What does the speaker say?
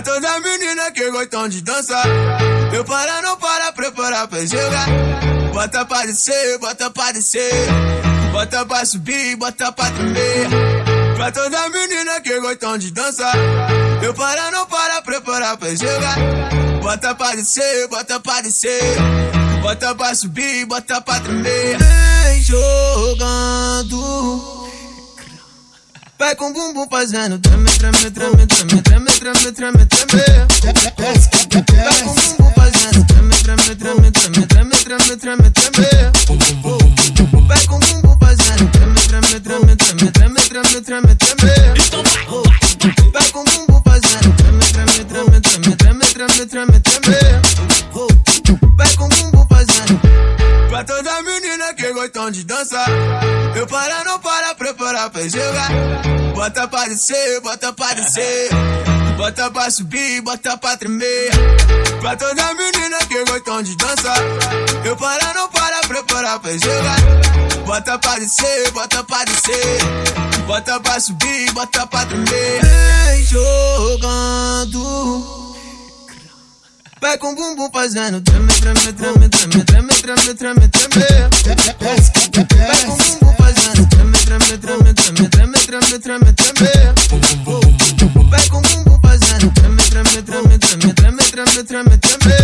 Pra toda menina que gostam de dançar. Eu para, não para, preparar pra jogar. Bota pra descer, bota pra descer. Bota pra subir, bota pra tremer. Pra toda menina que gostam de dançar. Eu para, não para, preparar pra jogar. Bota pra descer, bota pra descer. Bota pra subir, bota pra tremer. Vem jogando. Vai com bumbum fazendo treme, treme, treme, treme, Vai com bumbum fazendo treme, treme, treme, treme, treme, treme, treme. Vai com bumbum fazendo treme, treme, treme, treme, treme, treme, treme, treme. Vai com bumbum fazendo. Pra toda menina que gostam de dançar. Eu para, não para, preparar pra jogar. Bota pra descer, bota pra descer. Bota pra subir, bota pra tremer. Pra toda menina que gostam de dançar. Eu para, não para, preparar pra jogar. Bota pra descer, bota pra descer. Bota pra subir, bota pra tremer. Vem jogando. Vai com bumbum fazendo treme, treme, treme, treme, treme, treme, treme, treme. Vai com bumbum fazendo treme, treme, treme, treme, treme, treme, treme, treme. Vai com bumbum fazendo treme, treme, treme, treme, treme, treme, treme.